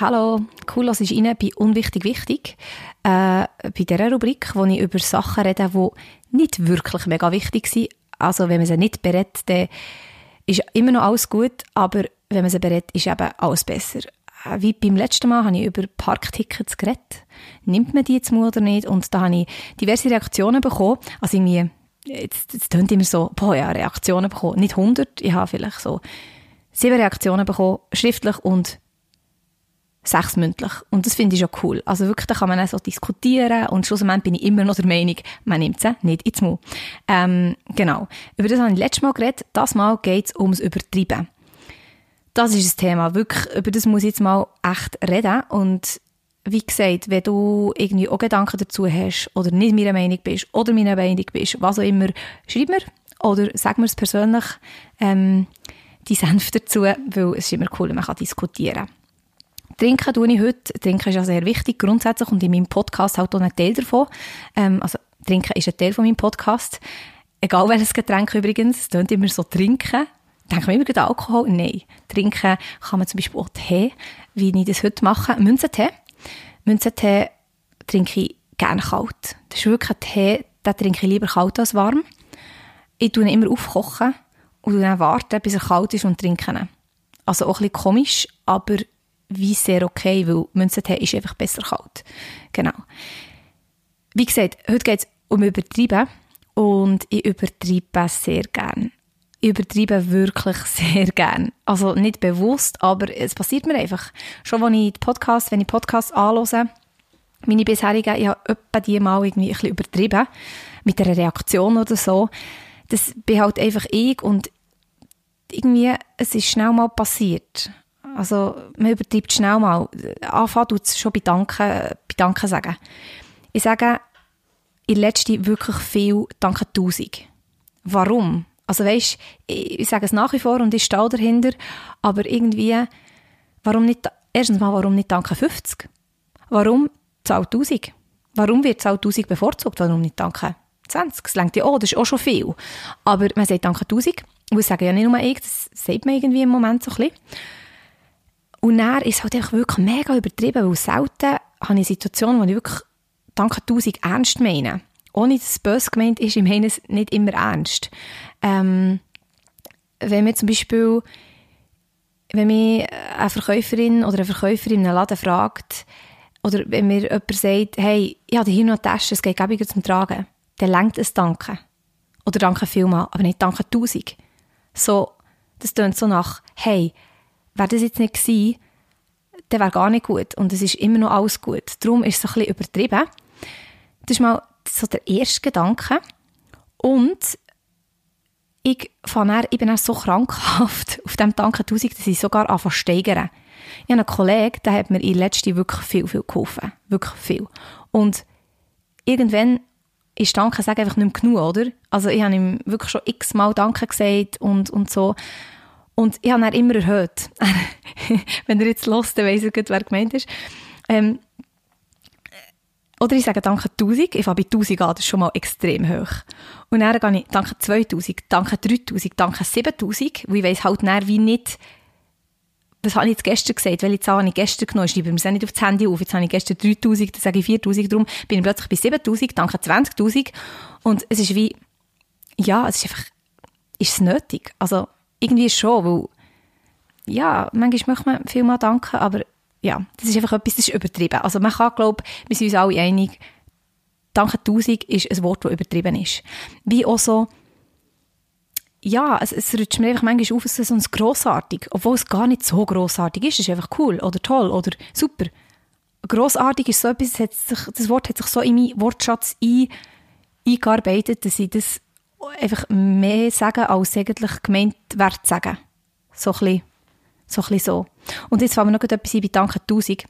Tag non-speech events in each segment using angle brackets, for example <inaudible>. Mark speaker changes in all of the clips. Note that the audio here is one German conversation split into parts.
Speaker 1: Hallo, cool, dass ich rein bei Unwichtig Wichtig. Äh, bei dieser Rubrik, wo ich über Sachen rede, die nicht wirklich mega wichtig sind. Also, wenn man sie nicht berät, dann ist immer noch alles gut, aber wenn man sie berät, ist eben alles besser. Äh, wie beim letzten Mal habe ich über Parktickets geredet. Nimmt man die jetzt mal oder nicht? Und da habe ich diverse Reaktionen bekommen. Also irgendwie, jetzt, jetzt tönt immer so, boah, ja, Reaktionen bekommen. Nicht 100, ich habe vielleicht so sieben Reaktionen bekommen, schriftlich und sechs mündlich. Und das finde ich schon cool. Also wirklich, da kann man auch so diskutieren und schlussendlich bin ich immer noch der Meinung, man nimmt sie nicht ins Mund. Ähm, genau. Über das habe ich letztes Mal geredet. Das Mal geht es ums Übertreiben. Das ist das Thema. Wirklich, über das muss ich jetzt mal echt reden. Und wie gesagt, wenn du irgendwie auch Gedanken dazu hast oder nicht meiner Meinung bist oder meiner Meinung bist, was auch immer, schreib mir oder sag mir es persönlich, ähm, die Senf dazu, weil es ist immer cool, man kann diskutieren. Trinken tue ich heute. Trinken ist ja sehr wichtig grundsätzlich und in meinem Podcast halt auch ein Teil davon. Ähm, also Trinken ist ein Teil von meinem Podcast. Egal welches Getränk übrigens, es immer so trinken. Denken wir immer gerade Alkohol? Nein. Trinken kann man zum Beispiel auch Tee, wie ich das heute mache. Münzentee. Münzentee trinke ich gerne kalt. Das ist wirklich ein Tee, den trinke ich lieber kalt als warm. Ich tue ihn immer aufkochen und dann warten, bis er kalt ist und trinke ihn. Also auch ein bisschen komisch, aber wie sehr okay, weil Münzentee ist einfach besser kalt. Genau. Wie gesagt, heute geht es um Übertreiben und ich übertreibe sehr gern. Ich übertreibe wirklich <laughs> sehr gern. Also nicht bewusst, aber es passiert mir einfach. Schon wenn ich Podcast, wenn ich Podcasts anhöre, meine bisherigen, ich habe etwa die mal irgendwie ein bisschen übertrieben, mit einer Reaktion oder so. Das bin halt einfach ich und irgendwie, es ist schnell mal passiert. Also man übertreibt schnell mal. Anfangen tut es schon bei Danken, bei Danken sagen. Ich sage in letzter wirklich viel Danke tausend. Warum? Also weisst, ich, ich sage es nach wie vor und ich stehe dahinter, aber irgendwie, warum nicht, erstens mal, warum nicht Danke 50? Warum Zahl 1000? Warum wird Zahl 1000 bevorzugt? Warum nicht Danke 20? Das längt ja auch, das ist auch schon viel. Aber man sagt Danke 1000. Und ich sage ja nicht nur ich, das sagt man irgendwie im Moment so ein bisschen. Und dann ist es halt einfach wirklich mega übertrieben, weil selten habe ich eine Situation, wo ich wirklich danke tausend ernst meine. Ohne dass es böse gemeint ist, ich meine es nicht immer ernst. Ähm, wenn mir zum Beispiel, wenn mich eine Verkäuferin oder ein Verkäufer in einem Laden fragt, oder wenn mir jemand sagt, hey, ich habe hier noch eine Tasche, es geht gäbiger zum Tragen, dann lenkt es Danke. Oder Danke vielmal, aber nicht Danke tausend. So, das tönt so nach, hey, wäre das jetzt nicht gewesen, dann wäre gar nicht gut. Und es ist immer noch alles gut. Darum ist es ein bisschen übertrieben. Das ist mal so der erste Gedanke. Und ich, dann, ich bin dann so krankhaft <laughs> auf dem Danke 1000, dass ich sogar anfange zu steigern. Ich habe einen Kollegen, der hat mir in letzter wirklich viel, viel geholfen. Wirklich viel. Und irgendwann ist Danke sagen einfach nicht mehr genug, oder? Also ich habe ihm wirklich schon x-mal Danke gesagt und, und so. Und ich habe ihn immer erhöht. <laughs> Wenn er jetzt los, dann weiss er gut, wer gemeint ist. Ähm, oder ich sage danke 1000, ich fange bei 1000 an, das ist schon mal extrem hoch. Und dann gehe ich danke 2000, danke 3000, danke 7000, weil ich weiss halt dann wie nicht, was habe ich jetzt gestern gesagt, welche Zahl habe ich gestern genommen, ich schreibe mir das nicht auf das Handy auf, jetzt habe ich gestern 3000, dann sage ich 4000, darum bin ich plötzlich bei 7000, danke 20.000 und es ist wie, ja, es ist einfach, ist es nötig? Also, irgendwie schon, weil, ja, manchmal möchte man viel mal danken, aber ja, das ist einfach etwas, das ist übertrieben. Also man kann, glaube wir sind uns alle einig, Danke tausend ist ein Wort, das übertrieben ist. Wie auch so, ja, es, es rutscht mir einfach manchmal auf, es ist so ein grossartig, obwohl es gar nicht so grossartig ist. Es ist einfach cool oder toll oder super. Grossartig ist so etwas, das, sich, das Wort hat sich so in meinen Wortschatz ein, eingearbeitet, dass ich das einfach mehr sagen, als eigentlich gemeint wäre sagen. So ein bisschen so. So. Und jetzt fangen wir noch etwas ein bei Danke 1000.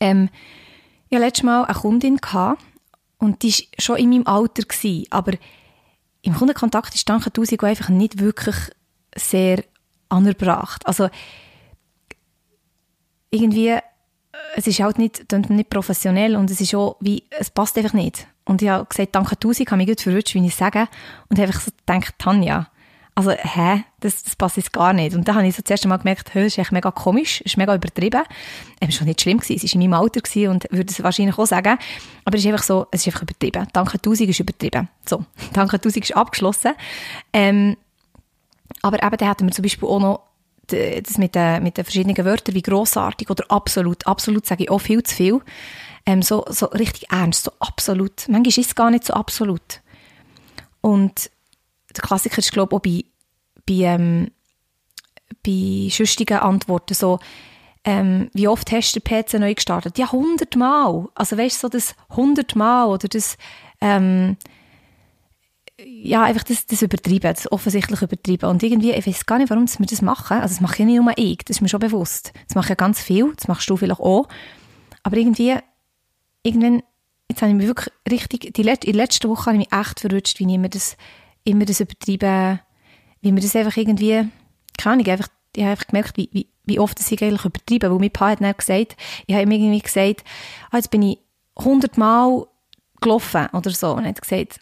Speaker 1: Ähm, ich hatte letztes Mal eine Kundin und die war schon in meinem Alter, gewesen, aber im Kundenkontakt ist Danke 1000 einfach nicht wirklich sehr anerbracht. Also irgendwie, es ist halt nicht, nicht professionell und es ist auch wie, es passt einfach nicht. Und ich habe gesagt, danke tausend, habe mich gut verwünscht, wie ich sage. Und habe einfach so gedacht, Tanja, also, hä, das, das passt jetzt gar nicht. Und da habe ich so zuerst einmal gemerkt, das ist echt mega komisch, ist mega übertrieben. Es war schon nicht schlimm, gewesen. es war in meinem Alter und würde es wahrscheinlich auch sagen. Aber es ist einfach so, es ist einfach übertrieben. Danke tausend ist übertrieben. So, <laughs> danke tausend ist abgeschlossen. Ähm, aber eben, da hatten wir zum Beispiel auch noch das mit den, mit den verschiedenen Wörtern wie grossartig oder absolut. Absolut sage ich auch viel zu viel. Ähm, so, so richtig ernst, so absolut. Manchmal ist es gar nicht so absolut. Und der Klassiker ist, glaube ich, auch bei, bei, ähm, bei schüchtigen Antworten so, ähm, wie oft hast du den PC neu gestartet? Ja, hundertmal. Also weißt du, so das hundertmal oder das, ähm, ja, einfach das, das übertrieben, das offensichtlich übertrieben. Und irgendwie, ich weiß gar nicht, warum wir das machen. Also das mache ja nicht nur ich, das ist mir schon bewusst. Das mache ja ganz viel, das machst du vielleicht auch. Aber irgendwie, irgendwann, jetzt habe ich mich wirklich richtig, die Let in der letzten Woche habe ich mich echt verrutscht, wie ich mir das, immer das übertrieben, wie mir das einfach irgendwie, keine Ahnung, einfach, ich habe einfach gemerkt, wie, wie, wie oft das ich eigentlich übertrieben, weil mein Pa hat dann gesagt, ich habe ihm irgendwie gesagt, ah, jetzt bin ich hundertmal gelaufen oder so. Und er hat gesagt,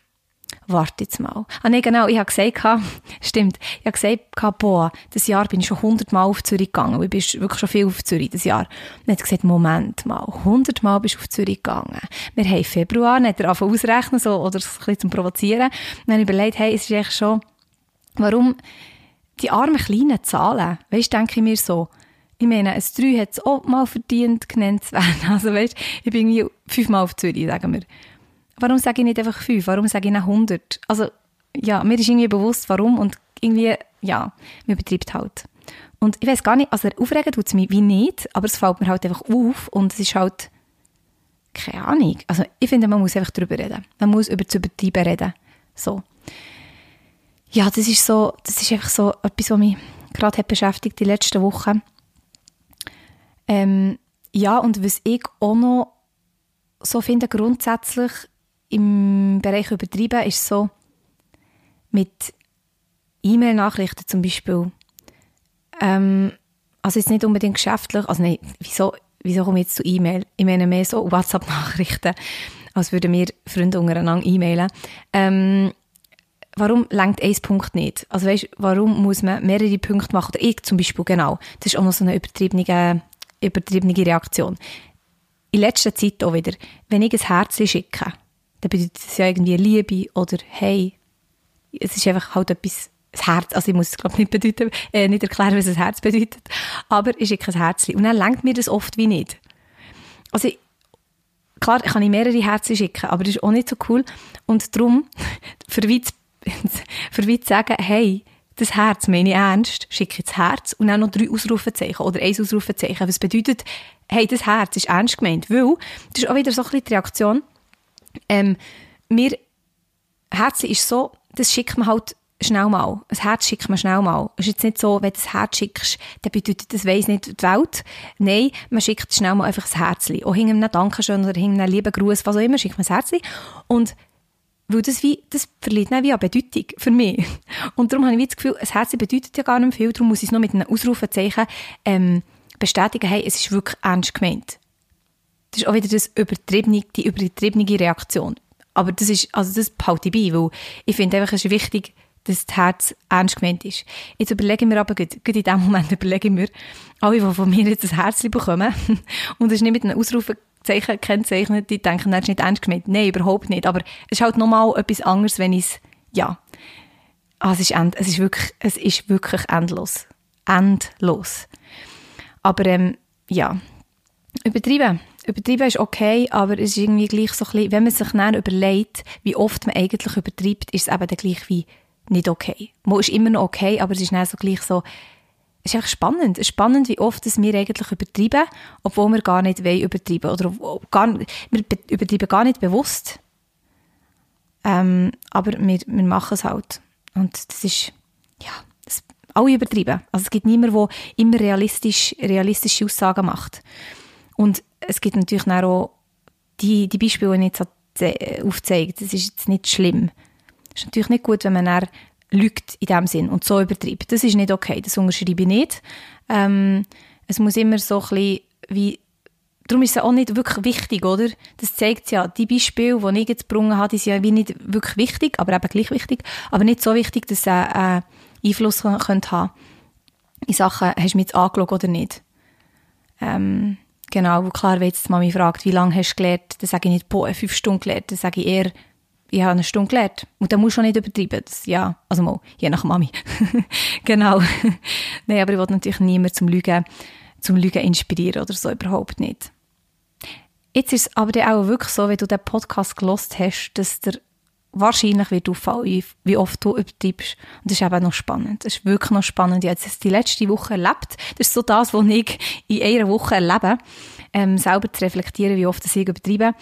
Speaker 1: warte jetzt mal. Ah, nee, genau, ich habe gesagt, <laughs> stimmt, ich habe gesagt, boah, das Jahr bin ich schon hundertmal auf Zürich gegangen. Ich bin wirklich schon viel auf Zürich, das Jahr. Und hat gesagt, Moment mal, hundertmal bist du auf Zürich gegangen. Wir haben Februar, dann hat er angefangen ausrechnen, so, oder ein bisschen zum Provozieren. Und dann habe ich überlegt, hey, es ist eigentlich schon, warum die armen kleinen Zahlen, weißt, denke ich mir so, ich meine, ein 3 hat es auch mal verdient, genannt zu werden. <laughs> Also, weißt, ich bin irgendwie fünfmal auf Zürich, sagen wir warum sage ich nicht einfach fünf? Warum sage ich nicht 100? Also, ja, mir ist irgendwie bewusst, warum und irgendwie, ja, mir betreibt halt. Und ich weiß gar nicht, also aufregen tut es mich wie nicht, aber es fällt mir halt einfach auf und es ist halt, keine Ahnung. Also ich finde, man muss einfach darüber reden. Man muss über das Übertreiben reden. So. Ja, das ist so, das ist einfach so etwas, was mich gerade hat beschäftigt die letzten Wochen. Ähm, ja, und was ich auch noch so finde, grundsätzlich im Bereich übertrieben ist so mit E-Mail-Nachrichten zum Beispiel. Ähm, also jetzt nicht unbedingt geschäftlich, also nein, wieso, wieso komme ich jetzt zu E-Mail? Ich meine mehr so WhatsApp-Nachrichten, als würden wir Freunde untereinander e-mailen. Ähm, warum lenkt ein Punkt nicht? Also weißt, warum muss man mehrere Punkte machen? Oder ich zum Beispiel, genau. Das ist auch noch so eine übertriebene, übertriebene Reaktion. In letzter Zeit auch wieder, wenn ich ein Herz schicke, dann bedeutet es ja irgendwie Liebe oder hey. Es ist einfach halt etwas, das Herz, also ich muss es glaube nicht bedeuten, äh, nicht erklären, was ein Herz bedeutet, aber ich schicke ein Herzchen. Und dann lenkt mir das oft wie nicht. Also ich, klar kann ich mehrere Herzen schicken, aber das ist auch nicht so cool. Und darum, <laughs> <laughs> für wie zu, sagen, hey, das Herz meine ich ernst, schicke ich das Herz und dann noch drei Ausrufezeichen oder ein Ausrufezeichen. Was bedeutet, hey, das Herz ist ernst gemeint, weil, das ist auch wieder so ein bisschen die Reaktion, ähm, mir, Herz ist so, das schickt man halt schnell mal. Ein Herz schickt man schnell mal. Es ist jetzt nicht so, wenn du ein Herz schickst, dann bedeutet das weiss nicht die Welt. Nein, man schickt schnell mal einfach ein Herzchen. Auch hinter einem Dankeschön oder hinter einem lieben Gruß, was auch immer, schickt man ein Herzchen. Und weil das, wie, das verliert dann wie eine Bedeutung für mich. <laughs> Und darum habe ich das Gefühl, ein Herz bedeutet ja gar nicht viel, darum muss ich es noch mit einem Ausrufezeichen ähm, bestätigen, hey, es ist wirklich ernst gemeint. Das ist auch wieder das übertriebene, die übertriebene Reaktion. Aber das ist, also das behalte ich bei, weil ich finde einfach, es ist wichtig, dass das Herz ernst gemeint ist. Jetzt überlege ich mir aber, gerade in dem Moment <laughs> überlege ich mir, alle, die von mir jetzt ein Herzchen bekommen, <laughs> und es ist nicht mit einem Ausrufezeichen gekennzeichnet, die denken, das ist nicht ernst gemeint. Nein, überhaupt nicht. Aber es ist halt nochmal etwas anderes, wenn ich es, ja, ah, es, ist end, es, ist wirklich, es ist wirklich endlos. Endlos. Aber, ähm, ja, übertrieben übertrieben ist okay, aber es ist irgendwie gleich so ein bisschen, wenn man sich dann überlegt, wie oft man eigentlich übertreibt, ist es eben dann gleich wie nicht okay. Man ist immer noch okay, aber es ist dann so gleich so, es ist einfach spannend. Es ist spannend, wie oft es wir eigentlich übertreiben, obwohl wir gar nicht wollen übertreiben. Oder gar, wir übertreiben gar nicht bewusst. Ähm, aber wir, wir machen es halt. Und das ist, ja, das, alle übertrieben. Also es gibt niemanden, der immer realistisch, realistische Aussagen macht. Und es gibt natürlich auch die, die Beispiele, die ich jetzt aufzeige. Das ist jetzt nicht schlimm. Es ist natürlich nicht gut, wenn man dann lügt in dem Sinn und so übertreibt. Das ist nicht okay, das unterschreibe ich nicht. Ähm, es muss immer so ein bisschen wie Darum ist es auch nicht wirklich wichtig, oder? Das zeigt ja, die Beispiele, die ich jetzt gebrungen habe, die sind ja wie nicht wirklich wichtig, aber eben gleich wichtig, aber nicht so wichtig, dass sie äh, Einfluss können haben in Sachen, hast du mich jetzt angeschaut oder nicht? Ähm, genau, wo klar, wenn jetzt die Mami fragt, wie lange hast du gelernt, dann sage ich nicht, boah, fünf Stunden gelernt, dann sage ich eher, ich habe eine Stunde gelernt. Und dann musst du auch nicht übertreiben. Das, ja, also mal, je nach Mami. <laughs> genau. <laughs> Nein, aber ich will natürlich niemand zum Lügen, zum Lügen inspirieren oder so, überhaupt nicht. Jetzt ist es aber auch wirklich so, wenn du den Podcast gelost hast, dass der wahrscheinlich wird auffallen, wie oft du übertreibst. Und das ist eben noch spannend. Das ist wirklich noch spannend. Ich habe jetzt die letzte Woche erlebt. Das ist so das, was ich in einer Woche erlebe. Ähm, selber zu reflektieren, wie oft ich übertreibe.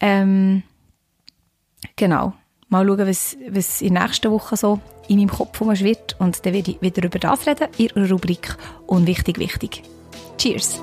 Speaker 1: Ähm, genau. Mal schauen, was, was in der nächsten Woche so in meinem Kopf wird. Und dann werde ich wieder über das reden, in der Rubrik Unwichtig, wichtig. Cheers!